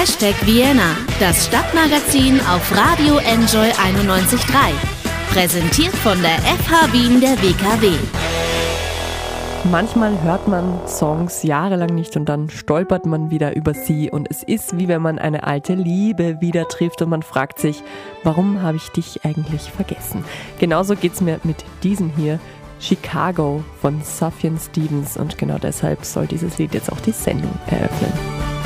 Hashtag Vienna, das Stadtmagazin auf Radio Enjoy 91.3. Präsentiert von der FH Wien der WKW. Manchmal hört man Songs jahrelang nicht und dann stolpert man wieder über sie und es ist wie wenn man eine alte Liebe wieder trifft und man fragt sich, warum habe ich dich eigentlich vergessen? Genauso geht es mir mit diesem hier, Chicago von Sufjan Stevens und genau deshalb soll dieses Lied jetzt auch die Sendung eröffnen.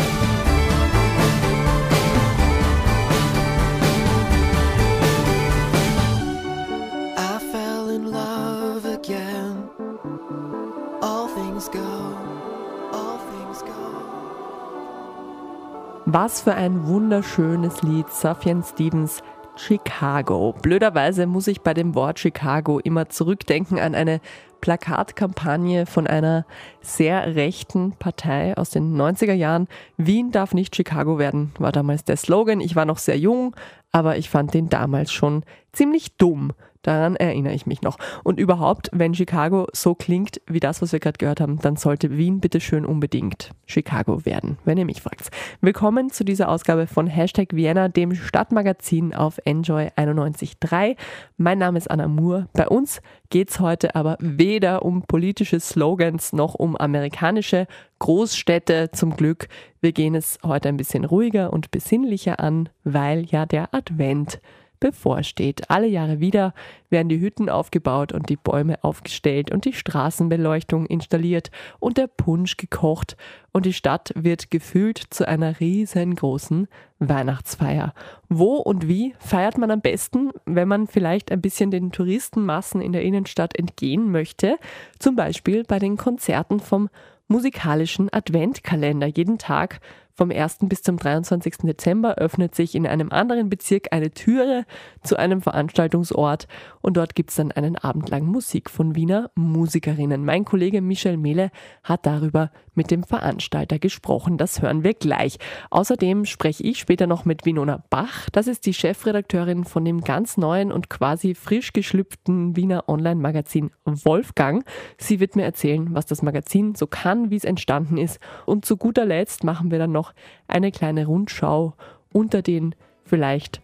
Was für ein wunderschönes Lied, Sufjan Stevens Chicago. Blöderweise muss ich bei dem Wort Chicago immer zurückdenken an eine Plakatkampagne von einer sehr rechten Partei aus den 90er Jahren. Wien darf nicht Chicago werden, war damals der Slogan. Ich war noch sehr jung, aber ich fand den damals schon ziemlich dumm. Daran erinnere ich mich noch. Und überhaupt, wenn Chicago so klingt wie das, was wir gerade gehört haben, dann sollte Wien bitte schön unbedingt Chicago werden, wenn ihr mich fragt. Willkommen zu dieser Ausgabe von Hashtag Vienna, dem Stadtmagazin auf Enjoy 91.3. Mein Name ist Anna Moore. Bei uns geht es heute aber weder um politische Slogans noch um amerikanische Großstädte zum Glück. Wir gehen es heute ein bisschen ruhiger und besinnlicher an, weil ja der Advent bevorsteht. Alle Jahre wieder werden die Hütten aufgebaut und die Bäume aufgestellt und die Straßenbeleuchtung installiert und der Punsch gekocht und die Stadt wird gefüllt zu einer riesengroßen Weihnachtsfeier. Wo und wie feiert man am besten, wenn man vielleicht ein bisschen den Touristenmassen in der Innenstadt entgehen möchte? Zum Beispiel bei den Konzerten vom musikalischen Adventkalender. Jeden Tag vom 1. bis zum 23. Dezember öffnet sich in einem anderen Bezirk eine Türe zu einem Veranstaltungsort und dort gibt es dann einen Abend lang Musik von Wiener Musikerinnen. Mein Kollege Michel Mehle hat darüber mit dem Veranstalter gesprochen. Das hören wir gleich. Außerdem spreche ich später noch mit Winona Bach. Das ist die Chefredakteurin von dem ganz neuen und quasi frisch geschlüpften Wiener Online-Magazin Wolfgang. Sie wird mir erzählen, was das Magazin so kann, wie es entstanden ist. Und zu guter Letzt machen wir dann noch noch eine kleine Rundschau unter den vielleicht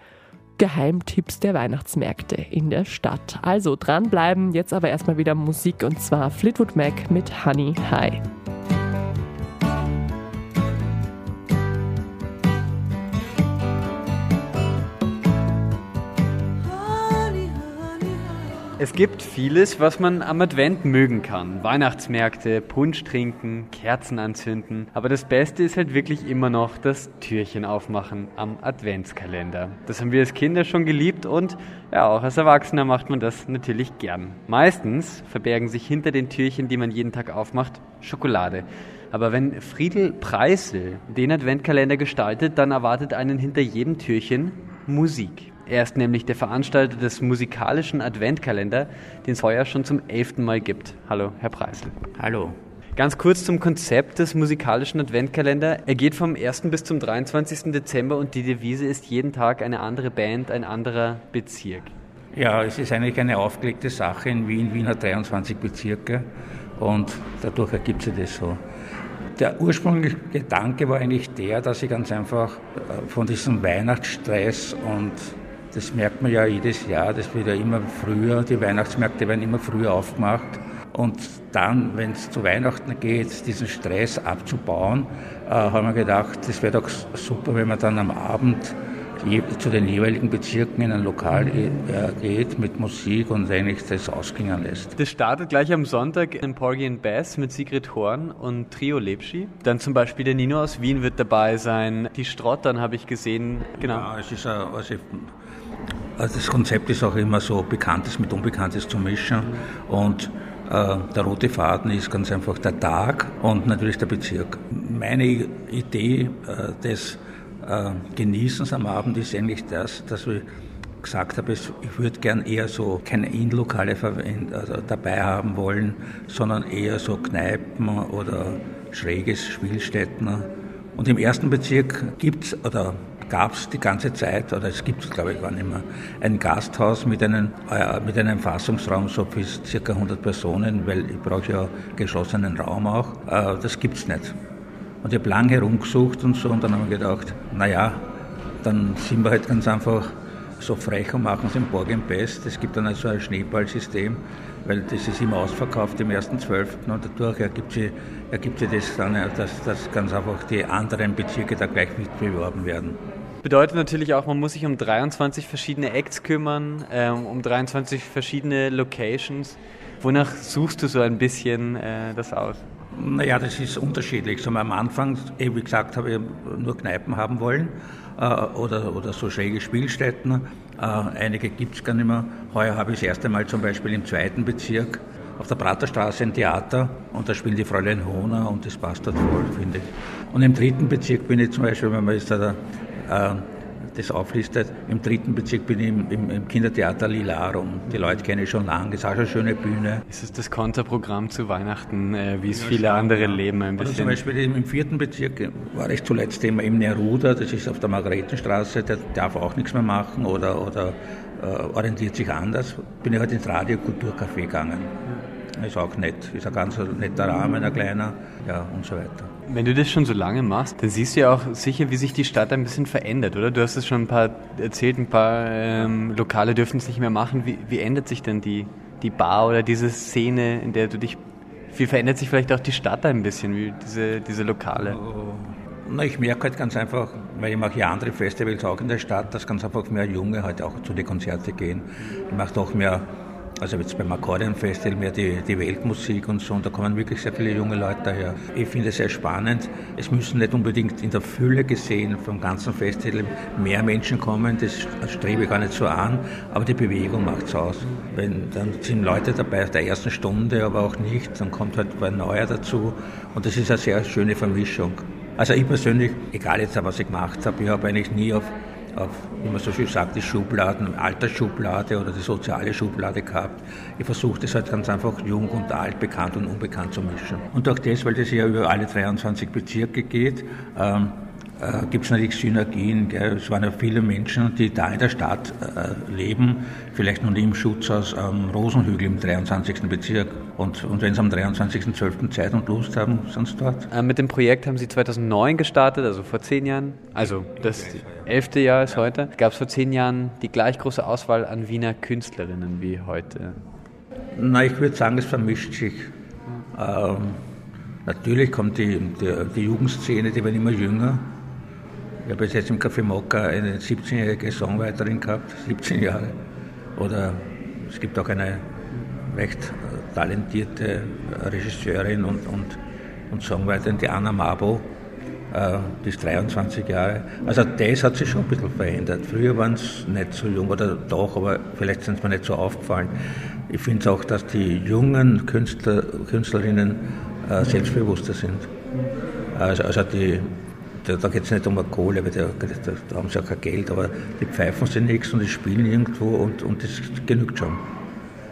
Geheimtipps der Weihnachtsmärkte in der Stadt. Also dranbleiben, jetzt aber erstmal wieder Musik und zwar Fleetwood Mac mit Honey High. Es gibt vieles, was man am Advent mögen kann. Weihnachtsmärkte, Punsch trinken, Kerzen anzünden. Aber das Beste ist halt wirklich immer noch das Türchen aufmachen am Adventskalender. Das haben wir als Kinder schon geliebt und ja, auch als Erwachsener macht man das natürlich gern. Meistens verbergen sich hinter den Türchen, die man jeden Tag aufmacht, Schokolade. Aber wenn Friedel Preisel den Adventkalender gestaltet, dann erwartet einen hinter jedem Türchen Musik. Er ist nämlich der Veranstalter des musikalischen Adventkalender, den es heuer schon zum elften Mal gibt. Hallo, Herr Preisel. Hallo. Ganz kurz zum Konzept des musikalischen Adventkalender. Er geht vom 1. bis zum 23. Dezember und die Devise ist jeden Tag eine andere Band, ein anderer Bezirk. Ja, es ist eigentlich eine aufgelegte Sache. In Wien, Wien hat 23 Bezirke und dadurch ergibt sich das so. Der ursprüngliche Gedanke war eigentlich der, dass ich ganz einfach äh, von diesem Weihnachtsstress und das merkt man ja jedes Jahr, das wird ja immer früher, die Weihnachtsmärkte werden immer früher aufgemacht. Und dann, wenn es zu Weihnachten geht, diesen Stress abzubauen, äh, haben wir gedacht, das wäre doch super, wenn man dann am Abend zu den jeweiligen Bezirken in ein Lokal äh, geht mit Musik und eigentlich das ausklingen lässt. Das startet gleich am Sonntag in Porgy Bass mit Sigrid Horn und Trio Lepschi. Dann zum Beispiel der Nino aus Wien wird dabei sein. Die Strottern habe ich gesehen. Genau. Ja, es ist ein, also also das Konzept ist auch immer so, Bekanntes mit Unbekanntes zu mischen. Und äh, der rote Faden ist ganz einfach der Tag und natürlich der Bezirk. Meine Idee äh, des äh, Genießens am Abend ist eigentlich das, dass wir gesagt habe, ich würde gern eher so keine Innenlokale also dabei haben wollen, sondern eher so Kneipen oder schräges Spielstätten. Und im ersten Bezirk gibt es, oder gab es die ganze Zeit, oder es gibt es glaube ich gar nicht mehr, ein Gasthaus mit einem, äh, mit einem Fassungsraum so bis ca. 100 Personen, weil ich brauche ja geschlossenen Raum auch. Äh, das gibt es nicht. Und ich habe lange herumgesucht und so und dann haben wir gedacht, naja, dann sind wir halt ganz einfach so frech und machen es im Borgen Best. Es gibt dann also ein Schneeballsystem, weil das ist immer ausverkauft im ersten Zwölften und dadurch ergibt sich, ergibt sich das dann, dass, dass ganz einfach die anderen Bezirke da gleich mitbeworben werden. Bedeutet natürlich auch, man muss sich um 23 verschiedene Acts kümmern, ähm, um 23 verschiedene Locations. Wonach suchst du so ein bisschen äh, das aus? Naja, das ist unterschiedlich. So, am Anfang, eh, wie gesagt, habe ich nur Kneipen haben wollen äh, oder, oder so schräge Spielstätten. Äh, einige gibt es gar nicht mehr. Heuer habe ich das erste Mal zum Beispiel im zweiten Bezirk auf der Praterstraße ein Theater und da spielen die Fräulein Hohner und das passt dort voll, finde ich. Und im dritten Bezirk bin ich zum Beispiel, wenn man ist da äh, das auflistet. Im dritten Bezirk bin ich im, im, im Kindertheater Lilarum. Die Leute kenne ich schon lange. Ist auch schon eine schöne Bühne. Ist es das Konterprogramm zu Weihnachten, äh, wie es viele andere leben ein bisschen? Oder zum Beispiel im vierten Bezirk war ich zuletzt immer im Neruda, das ist auf der Margaretenstraße, der darf auch nichts mehr machen oder, oder äh, orientiert sich anders. Bin ich halt ins Radio Kulturcafé gegangen. Ist auch nett, ist ein ganz netter Rahmen, ein kleiner, ja, und so weiter. Wenn du das schon so lange machst, dann siehst du ja auch sicher, wie sich die Stadt ein bisschen verändert, oder? Du hast es schon ein paar erzählt, ein paar ähm, Lokale dürfen es nicht mehr machen. Wie, wie ändert sich denn die, die Bar oder diese Szene, in der du dich. Wie verändert sich vielleicht auch die Stadt ein bisschen, wie diese, diese Lokale? Oh. Na, ich merke halt ganz einfach, weil ich mache ja andere Festivals auch in der Stadt, dass ganz einfach mehr Junge halt auch zu den Konzerten gehen. Ich mache auch mehr also jetzt beim Akkordeon Festival mehr die, die Weltmusik und so, und da kommen wirklich sehr viele junge Leute daher. Ich finde es sehr spannend. Es müssen nicht unbedingt in der Fülle gesehen vom ganzen Festival mehr Menschen kommen, das strebe ich gar nicht so an, aber die Bewegung macht es aus. Wenn, dann sind Leute dabei aus der ersten Stunde, aber auch nicht, dann kommt halt ein neuer dazu und das ist eine sehr schöne Vermischung. Also ich persönlich, egal jetzt was ich gemacht habe, ich habe eigentlich nie auf auf, wie man so schön sagt, die Schubladen, Altersschublade oder die soziale Schublade gehabt. Ich versuche das halt ganz einfach jung und alt, bekannt und unbekannt zu mischen. Und auch das, weil das ja über alle 23 Bezirke geht, ähm, äh, gibt es natürlich Synergien. Gell? Es waren ja viele Menschen, die da in der Stadt äh, leben, vielleicht noch nie im Schutzhaus am Rosenhügel im 23. Bezirk. Und, und wenn sie am 23.12. Zeit und Lust haben, sind sie dort. Äh, mit dem Projekt haben Sie 2009 gestartet, also vor zehn Jahren. Also das elfte Jahr ist heute. Gab es vor zehn Jahren die gleich große Auswahl an Wiener Künstlerinnen wie heute? Na, ich würde sagen, es vermischt sich. Ähm, natürlich kommt die, die, die Jugendszene, die werden immer jünger. Ich habe jetzt im Café Mokka eine 17-jährige Songwriterin gehabt, 17 Jahre. Oder es gibt auch eine recht äh, talentierte Regisseurin und, und, und Songwriterin, die Anna Mabo, äh, die ist 23 Jahre. Also das hat sich schon ein bisschen verändert. Früher waren es nicht so jung, oder doch, aber vielleicht sind es mir nicht so aufgefallen. Ich finde es auch, dass die jungen Künstler, Künstlerinnen äh, selbstbewusster sind. Also, also die, da, da geht es nicht um eine Kohle, weil da, da, haben sie auch kein Geld, aber die pfeifen sie nichts und die spielen irgendwo und, und das genügt schon.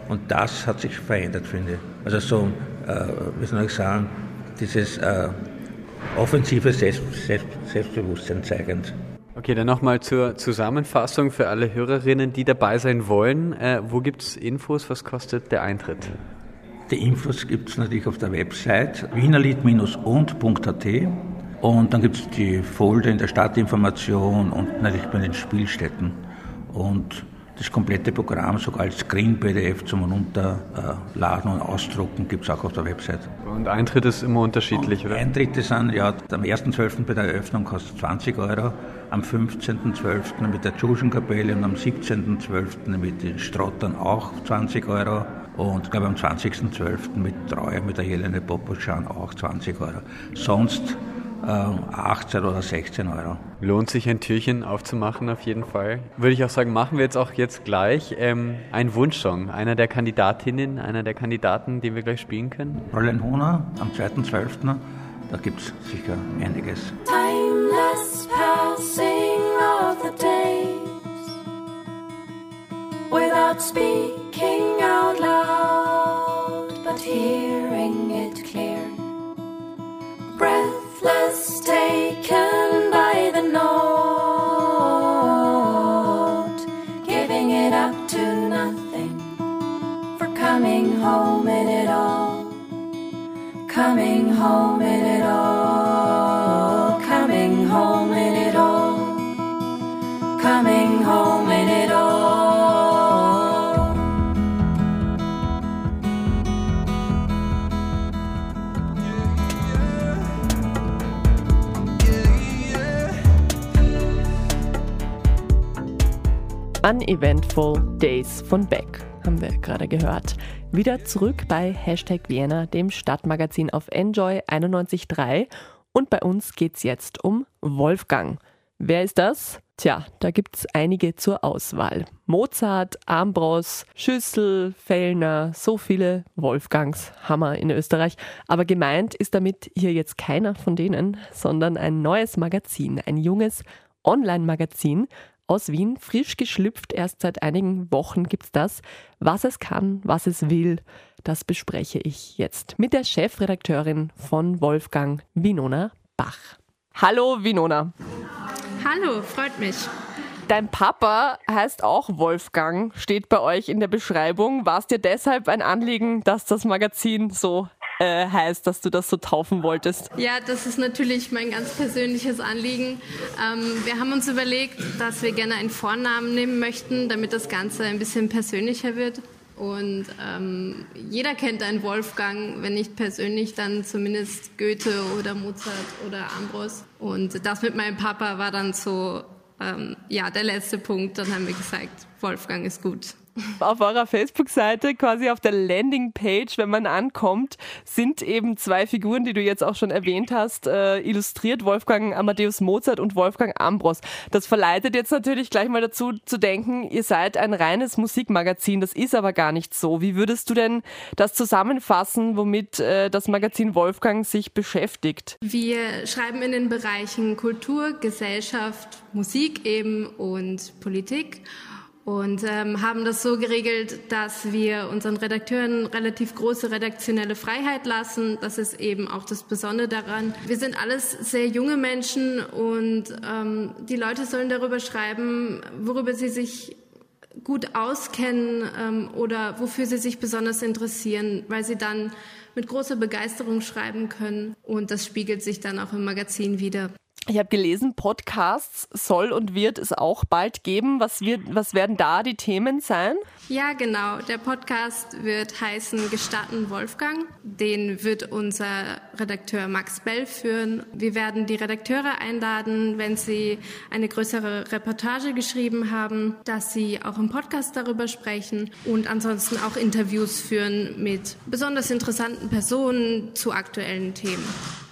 Und das hat sich verändert, finde ich. Also so, äh, wie soll ich sagen, dieses äh, offensive Selbst, Selbst, Selbstbewusstsein zeigend. Okay, dann nochmal zur Zusammenfassung für alle Hörerinnen, die dabei sein wollen. Äh, wo gibt es Infos? Was kostet der Eintritt? Die Infos gibt es natürlich auf der Website wienerlied-und.at und dann gibt es die Folder in der Stadtinformation und natürlich bei den Spielstätten. Und das komplette Programm, sogar als Screen-PDF zum Runterladen und Ausdrucken, gibt es auch auf der Website. Und Eintritt ist immer unterschiedlich, und oder? Eintritte sind, ja, am 1.12. bei der Eröffnung kostet 20 Euro, am 15.12. mit der Tschuschenkapelle und am 17.12. mit den Strottern auch 20 Euro. Und ich glaube am 20.12. mit Treue mit der Helene Poposchan auch 20 Euro. Sonst 18 äh, oder 16 Euro. Lohnt sich ein Türchen aufzumachen auf jeden Fall. Würde ich auch sagen, machen wir jetzt auch jetzt gleich ähm, einen Wunschsong. Einer der Kandidatinnen, einer der Kandidaten, den wir gleich spielen können. Fräulein Hona am 2.12. Da gibt es sicher einiges. Timeless passing of the days Without speaking out loud But hearing it coming home in it all, coming home in it all, coming home in it all. Uneventful Days von Beck. Haben wir gerade gehört. Wieder zurück bei Hashtag Vienna, dem Stadtmagazin auf Enjoy 91.3 und bei uns geht's jetzt um Wolfgang. Wer ist das? Tja, da gibt's einige zur Auswahl. Mozart, Ambros, Schüssel, Fellner, so viele Wolfgangs, Hammer in Österreich. Aber gemeint ist damit hier jetzt keiner von denen, sondern ein neues Magazin, ein junges Online-Magazin aus Wien, frisch geschlüpft, erst seit einigen Wochen gibt's das. Was es kann, was es will, das bespreche ich jetzt mit der Chefredakteurin von Wolfgang, Winona Bach. Hallo Winona. Hallo, freut mich. Dein Papa heißt auch Wolfgang, steht bei euch in der Beschreibung. War es dir deshalb ein Anliegen, dass das Magazin so äh, heißt, dass du das so taufen wolltest? Ja, das ist natürlich mein ganz persönliches Anliegen. Ähm, wir haben uns überlegt, dass wir gerne einen Vornamen nehmen möchten, damit das Ganze ein bisschen persönlicher wird. Und ähm, jeder kennt einen Wolfgang, wenn nicht persönlich, dann zumindest Goethe oder Mozart oder Ambros. Und das mit meinem Papa war dann so, ähm, ja, der letzte Punkt. Dann haben wir gesagt, Wolfgang ist gut. Auf eurer Facebook-Seite, quasi auf der Landingpage, wenn man ankommt, sind eben zwei Figuren, die du jetzt auch schon erwähnt hast, äh, illustriert, Wolfgang Amadeus Mozart und Wolfgang Ambros. Das verleitet jetzt natürlich gleich mal dazu zu denken, ihr seid ein reines Musikmagazin, das ist aber gar nicht so. Wie würdest du denn das zusammenfassen, womit äh, das Magazin Wolfgang sich beschäftigt? Wir schreiben in den Bereichen Kultur, Gesellschaft, Musik eben und Politik und ähm, haben das so geregelt, dass wir unseren Redakteuren relativ große redaktionelle Freiheit lassen. Das ist eben auch das Besondere daran. Wir sind alles sehr junge Menschen und ähm, die Leute sollen darüber schreiben, worüber sie sich gut auskennen ähm, oder wofür sie sich besonders interessieren, weil sie dann mit großer Begeisterung schreiben können und das spiegelt sich dann auch im Magazin wieder. Ich habe gelesen, Podcasts soll und wird es auch bald geben. Was, wird, was werden da die Themen sein? Ja, genau. Der Podcast wird heißen Gestatten Wolfgang. Den wird unser Redakteur Max Bell führen. Wir werden die Redakteure einladen, wenn sie eine größere Reportage geschrieben haben, dass sie auch im Podcast darüber sprechen und ansonsten auch Interviews führen mit besonders interessanten Personen zu aktuellen Themen.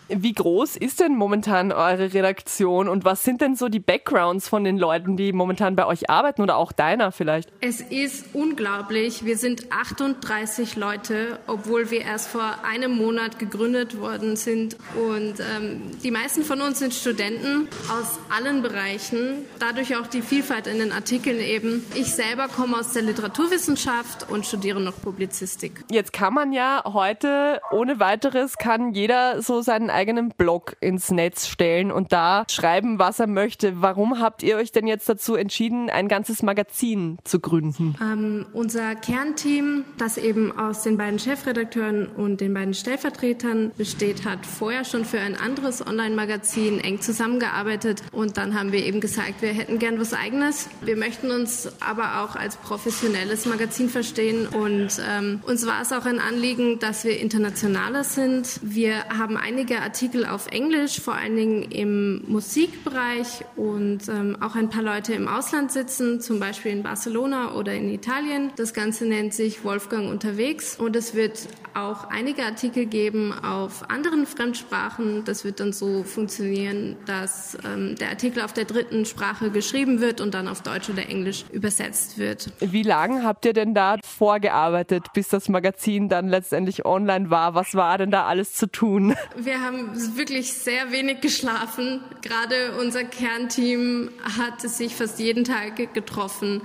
Wie groß ist denn momentan eure Redaktion und was sind denn so die Backgrounds von den Leuten, die momentan bei euch arbeiten oder auch deiner vielleicht? Es ist unglaublich. Wir sind 38 Leute, obwohl wir erst vor einem Monat gegründet worden sind. Und ähm, die meisten von uns sind Studenten aus allen Bereichen. Dadurch auch die Vielfalt in den Artikeln eben. Ich selber komme aus der Literaturwissenschaft und studiere noch Publizistik. Jetzt kann man ja heute ohne weiteres kann jeder so seinen eigenen Blog ins Netz stellen und da schreiben, was er möchte. Warum habt ihr euch denn jetzt dazu entschieden, ein ganzes Magazin zu gründen? Ähm, unser Kernteam, das eben aus den beiden Chefredakteuren und den beiden Stellvertretern besteht, hat vorher schon für ein anderes Online-Magazin eng zusammengearbeitet und dann haben wir eben gesagt, wir hätten gern was eigenes. Wir möchten uns aber auch als professionelles Magazin verstehen und ähm, uns war es auch ein Anliegen, dass wir internationaler sind. Wir haben einige Artikel auf Englisch, vor allen Dingen im Musikbereich und ähm, auch ein paar Leute im Ausland sitzen, zum Beispiel in Barcelona oder in Italien. Das Ganze nennt sich Wolfgang unterwegs und es wird auch einige Artikel geben auf anderen Fremdsprachen. Das wird dann so funktionieren, dass ähm, der Artikel auf der dritten Sprache geschrieben wird und dann auf Deutsch oder Englisch übersetzt wird. Wie lange habt ihr denn da vorgearbeitet, bis das Magazin dann letztendlich online war? Was war denn da alles zu tun? Wir haben wirklich sehr wenig geschlafen. Gerade unser Kernteam hat sich fast jeden Tag getroffen.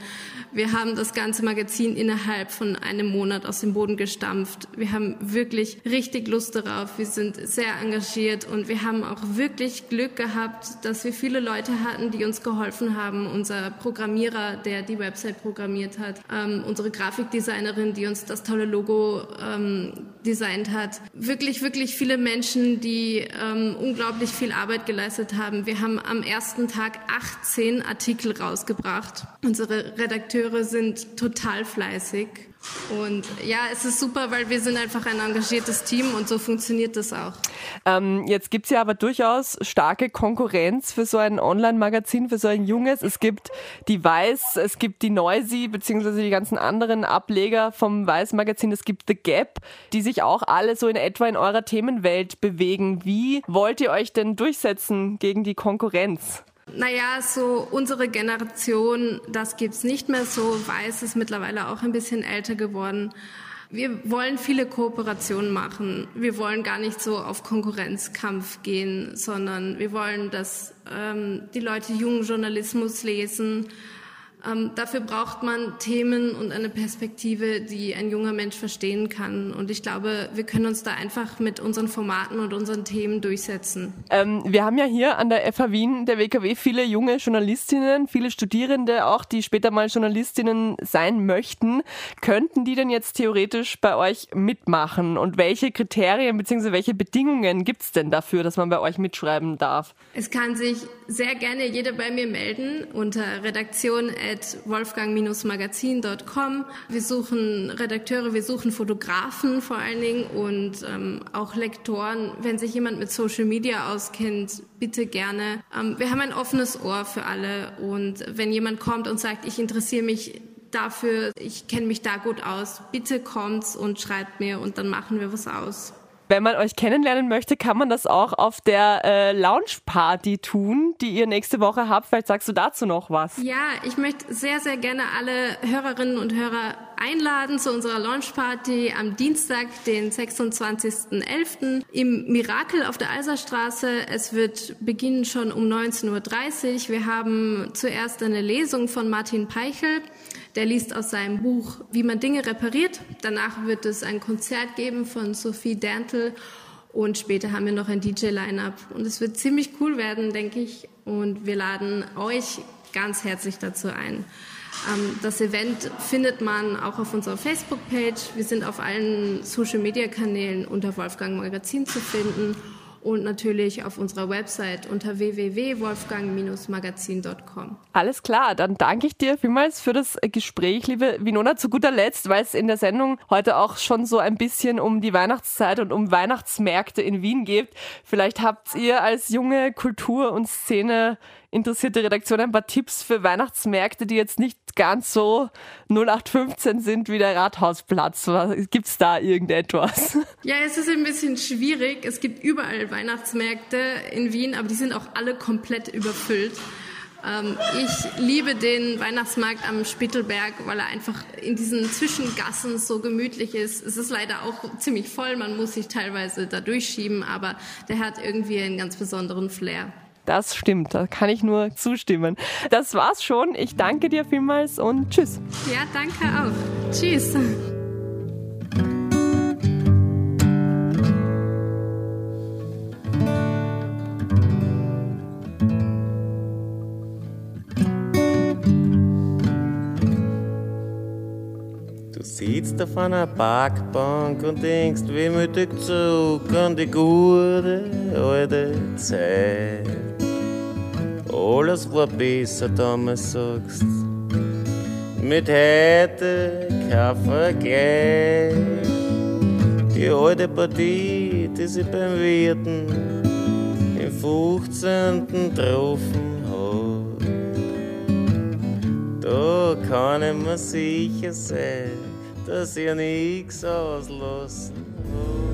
Wir haben das ganze Magazin innerhalb von einem Monat aus dem Boden gestampft. Wir haben wirklich richtig Lust darauf. Wir sind sehr engagiert und wir haben auch wirklich Glück gehabt, dass wir viele Leute hatten, die uns geholfen haben. Unser Programmierer, der die Website programmiert hat, ähm, unsere Grafikdesignerin, die uns das tolle Logo ähm, designt hat. Wirklich, wirklich viele Menschen, die ähm, unglaublich viel Arbeit geleistet haben. Wir haben am ersten Tag 18 Artikel rausgebracht. Unsere Redakteure sind total fleißig Und ja, es ist super, weil wir sind einfach ein engagiertes Team und so funktioniert das auch. Ähm, jetzt gibt's ja aber durchaus starke Konkurrenz für so ein Online-Magazin, für so ein junges. Es gibt die Weiß, es gibt die Noisy, beziehungsweise die ganzen anderen Ableger vom Weiß-Magazin. Es gibt The Gap, die sich auch alle so in etwa in eurer Themenwelt bewegen. Wie wollt ihr euch denn durchsetzen gegen die Konkurrenz? Naja, so unsere Generation, das gibt's nicht mehr so. Weiß ist mittlerweile auch ein bisschen älter geworden. Wir wollen viele Kooperationen machen. Wir wollen gar nicht so auf Konkurrenzkampf gehen, sondern wir wollen, dass ähm, die Leute jungen Journalismus lesen, ähm, dafür braucht man Themen und eine Perspektive, die ein junger Mensch verstehen kann. Und ich glaube, wir können uns da einfach mit unseren Formaten und unseren Themen durchsetzen. Ähm, wir haben ja hier an der FH Wien, der WKW, viele junge Journalistinnen, viele Studierende auch, die später mal Journalistinnen sein möchten. Könnten die denn jetzt theoretisch bei euch mitmachen? Und welche Kriterien bzw. welche Bedingungen gibt es denn dafür, dass man bei euch mitschreiben darf? Es kann sich sehr gerne jeder bei mir melden unter Redaktion wolfgang-magazin.com. Wir suchen Redakteure, wir suchen Fotografen vor allen Dingen und ähm, auch Lektoren. Wenn sich jemand mit Social Media auskennt, bitte gerne. Ähm, wir haben ein offenes Ohr für alle und wenn jemand kommt und sagt, ich interessiere mich dafür, ich kenne mich da gut aus, bitte kommt's und schreibt mir und dann machen wir was aus. Wenn man euch kennenlernen möchte, kann man das auch auf der äh, Lounge-Party tun, die ihr nächste Woche habt. Vielleicht sagst du dazu noch was. Ja, ich möchte sehr, sehr gerne alle Hörerinnen und Hörer einladen zu unserer Launch-Party am Dienstag, den 26.11. im Mirakel auf der Eiserstraße. Es wird beginnen schon um 19.30 Uhr. Wir haben zuerst eine Lesung von Martin Peichel. Der liest aus seinem Buch Wie man Dinge repariert. Danach wird es ein Konzert geben von Sophie Dantel und später haben wir noch ein DJ-Line-up. Und es wird ziemlich cool werden, denke ich. Und wir laden euch ganz herzlich dazu ein. Ähm, das Event findet man auch auf unserer Facebook-Page. Wir sind auf allen Social-Media-Kanälen unter Wolfgang Magazin zu finden und natürlich auf unserer Website unter www.wolfgang-magazin.com. Alles klar, dann danke ich dir vielmals für das Gespräch, liebe Winona. Zu guter Letzt, weil es in der Sendung heute auch schon so ein bisschen um die Weihnachtszeit und um Weihnachtsmärkte in Wien geht. Vielleicht habt ihr als junge Kultur- und Szene interessierte Redaktion ein paar Tipps für Weihnachtsmärkte, die jetzt nicht ganz so 0815 sind wie der Rathausplatz. Gibt es da irgendetwas? Ja, es ist ein bisschen schwierig. Es gibt überall Weihnachtsmärkte in Wien, aber die sind auch alle komplett überfüllt. Ähm, ich liebe den Weihnachtsmarkt am Spittelberg, weil er einfach in diesen Zwischengassen so gemütlich ist. Es ist leider auch ziemlich voll, man muss sich teilweise da durchschieben, aber der hat irgendwie einen ganz besonderen Flair. Das stimmt, da kann ich nur zustimmen. Das war's schon. Ich danke dir vielmals und tschüss. Ja, danke auch. Tschüss. Du sitzt auf einer Parkbank und denkst wehmütig zurück an die gute alte Zeit. Alles war besser damals, sagst Mit heute kein Vergleich. Die alte Partie, die sie beim Wirten im 15. getroffen hat. Da kann ich mir sicher sein, dass ihr nichts auslassen hat.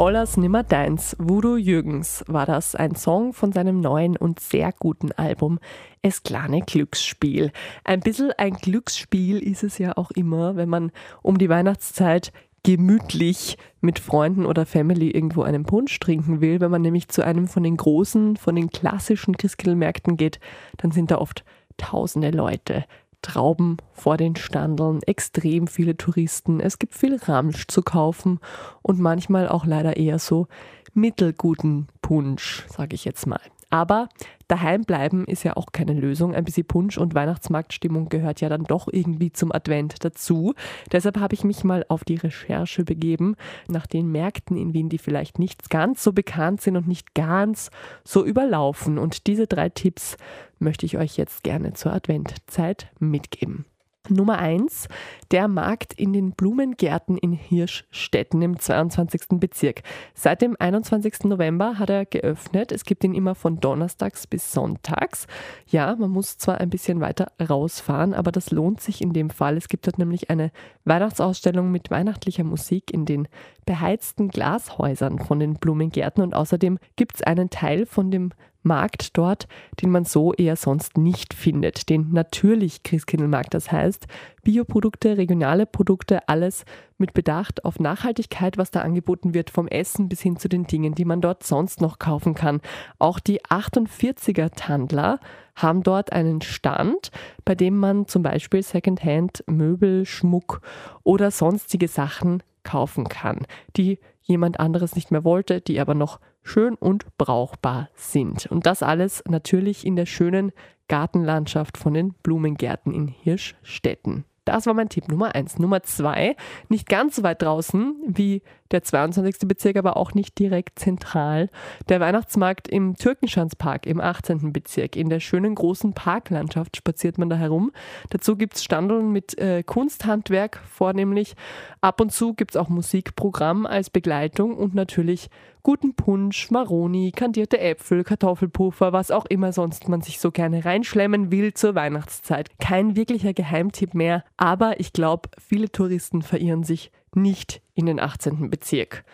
Ollas Nimmer Deins, Voodoo Jürgens, war das ein Song von seinem neuen und sehr guten Album Es kleine Glücksspiel. Ein bisschen ein Glücksspiel ist es ja auch immer, wenn man um die Weihnachtszeit gemütlich mit Freunden oder Family irgendwo einen Punsch trinken will. Wenn man nämlich zu einem von den großen, von den klassischen Christkindlmärkten geht, dann sind da oft tausende Leute. Trauben vor den Standeln, extrem viele Touristen, es gibt viel Ramsch zu kaufen und manchmal auch leider eher so mittelguten Punsch, sage ich jetzt mal. Aber daheim bleiben ist ja auch keine Lösung. Ein bisschen Punsch und Weihnachtsmarktstimmung gehört ja dann doch irgendwie zum Advent dazu. Deshalb habe ich mich mal auf die Recherche begeben nach den Märkten in Wien, die vielleicht nicht ganz so bekannt sind und nicht ganz so überlaufen. Und diese drei Tipps möchte ich euch jetzt gerne zur Adventzeit mitgeben. Nummer 1, der Markt in den Blumengärten in Hirschstetten im 22. Bezirk. Seit dem 21. November hat er geöffnet. Es gibt ihn immer von Donnerstags bis Sonntags. Ja, man muss zwar ein bisschen weiter rausfahren, aber das lohnt sich in dem Fall. Es gibt dort nämlich eine Weihnachtsausstellung mit weihnachtlicher Musik in den beheizten Glashäusern von den Blumengärten und außerdem gibt es einen Teil von dem Markt dort, den man so eher sonst nicht findet, den natürlich Christkindlmarkt. Das heißt, Bioprodukte, regionale Produkte, alles mit Bedacht auf Nachhaltigkeit, was da angeboten wird, vom Essen bis hin zu den Dingen, die man dort sonst noch kaufen kann. Auch die 48er Tandler haben dort einen Stand, bei dem man zum Beispiel Secondhand Möbel, Schmuck oder sonstige Sachen kaufen kann, die jemand anderes nicht mehr wollte, die aber noch schön und brauchbar sind. Und das alles natürlich in der schönen Gartenlandschaft von den Blumengärten in Hirschstetten. Das war mein Tipp Nummer eins. Nummer zwei, nicht ganz so weit draußen wie der 22. Bezirk, aber auch nicht direkt zentral. Der Weihnachtsmarkt im Türkenschanzpark im 18. Bezirk. In der schönen großen Parklandschaft spaziert man da herum. Dazu gibt es Standeln mit äh, Kunsthandwerk vornehmlich. Ab und zu gibt es auch Musikprogramm als Begleitung und natürlich guten Punsch, Maroni, kandierte Äpfel, Kartoffelpuffer, was auch immer sonst man sich so gerne reinschlemmen will zur Weihnachtszeit. Kein wirklicher Geheimtipp mehr, aber ich glaube, viele Touristen verirren sich nicht in den 18. Bezirk.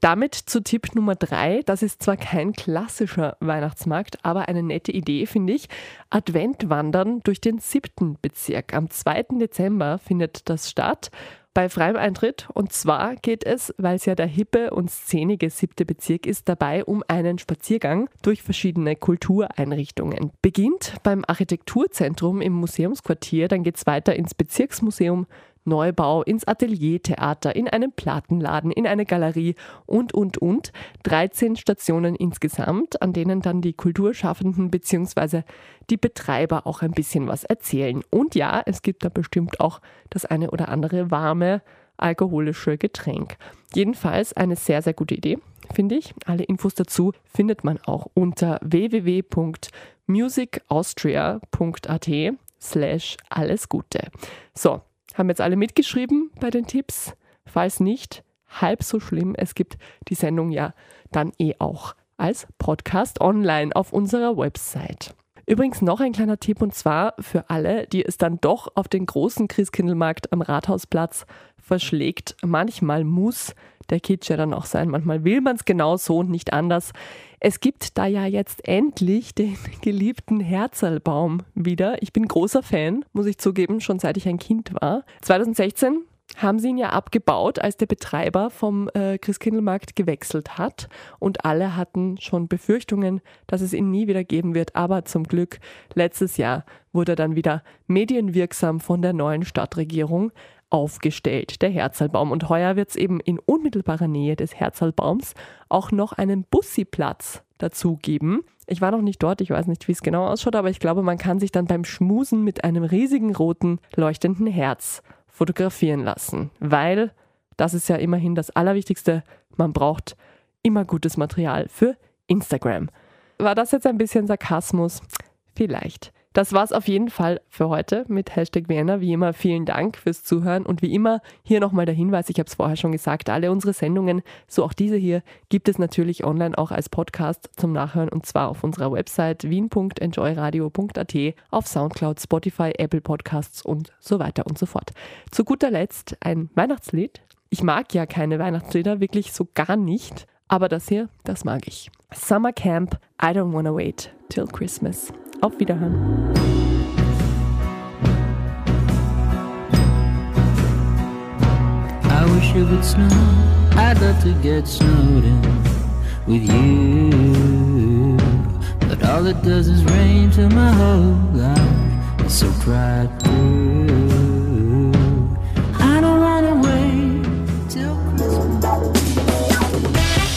Damit zu Tipp Nummer 3. Das ist zwar kein klassischer Weihnachtsmarkt, aber eine nette Idee, finde ich. Adventwandern durch den 7. Bezirk. Am 2. Dezember findet das statt bei freiem Eintritt. Und zwar geht es, weil es ja der hippe und szenige siebte Bezirk ist, dabei um einen Spaziergang durch verschiedene Kultureinrichtungen. Beginnt beim Architekturzentrum im Museumsquartier, dann geht es weiter ins Bezirksmuseum, Neubau, ins Ateliertheater, in einen Plattenladen, in eine Galerie und, und, und. 13 Stationen insgesamt, an denen dann die Kulturschaffenden bzw. die Betreiber auch ein bisschen was erzählen. Und ja, es gibt da bestimmt auch das eine oder andere warme alkoholische Getränk. Jedenfalls eine sehr, sehr gute Idee, finde ich. Alle Infos dazu findet man auch unter www.musicaustria.at slash alles Gute. So, haben jetzt alle mitgeschrieben bei den Tipps? Falls nicht, halb so schlimm. Es gibt die Sendung ja dann eh auch als Podcast online auf unserer Website. Übrigens noch ein kleiner Tipp und zwar für alle, die es dann doch auf den großen Christkindlmarkt am Rathausplatz verschlägt. Manchmal muss der Kitsch ja dann auch sein, manchmal will man es genau so und nicht anders. Es gibt da ja jetzt endlich den geliebten Herzalbaum wieder. Ich bin großer Fan, muss ich zugeben, schon seit ich ein Kind war. 2016 haben sie ihn ja abgebaut, als der Betreiber vom äh, Christkindlmarkt gewechselt hat. Und alle hatten schon Befürchtungen, dass es ihn nie wieder geben wird. Aber zum Glück, letztes Jahr wurde er dann wieder medienwirksam von der neuen Stadtregierung aufgestellt, der Herzalbaum. Und heuer wird es eben in unmittelbarer Nähe des Herzalbaums auch noch einen Bussiplatz dazu geben. Ich war noch nicht dort, ich weiß nicht, wie es genau ausschaut, aber ich glaube, man kann sich dann beim Schmusen mit einem riesigen roten leuchtenden Herz fotografieren lassen, weil das ist ja immerhin das Allerwichtigste, man braucht immer gutes Material für Instagram. War das jetzt ein bisschen Sarkasmus? Vielleicht. Das war's auf jeden Fall für heute mit Hashtag Vienna. Wie immer vielen Dank fürs Zuhören und wie immer hier nochmal der Hinweis, ich habe es vorher schon gesagt, alle unsere Sendungen, so auch diese hier, gibt es natürlich online auch als Podcast zum Nachhören und zwar auf unserer Website wien.enjoyradio.at, auf Soundcloud, Spotify, Apple Podcasts und so weiter und so fort. Zu guter Letzt ein Weihnachtslied. Ich mag ja keine Weihnachtslieder, wirklich so gar nicht. Aber das hier, das mag ich. Summer Camp, I don't wanna wait till Christmas. Auf Wiederhören. I wish it would snow. I'd love to get snowed in with you. But all it does is rain till my whole life is so dried through.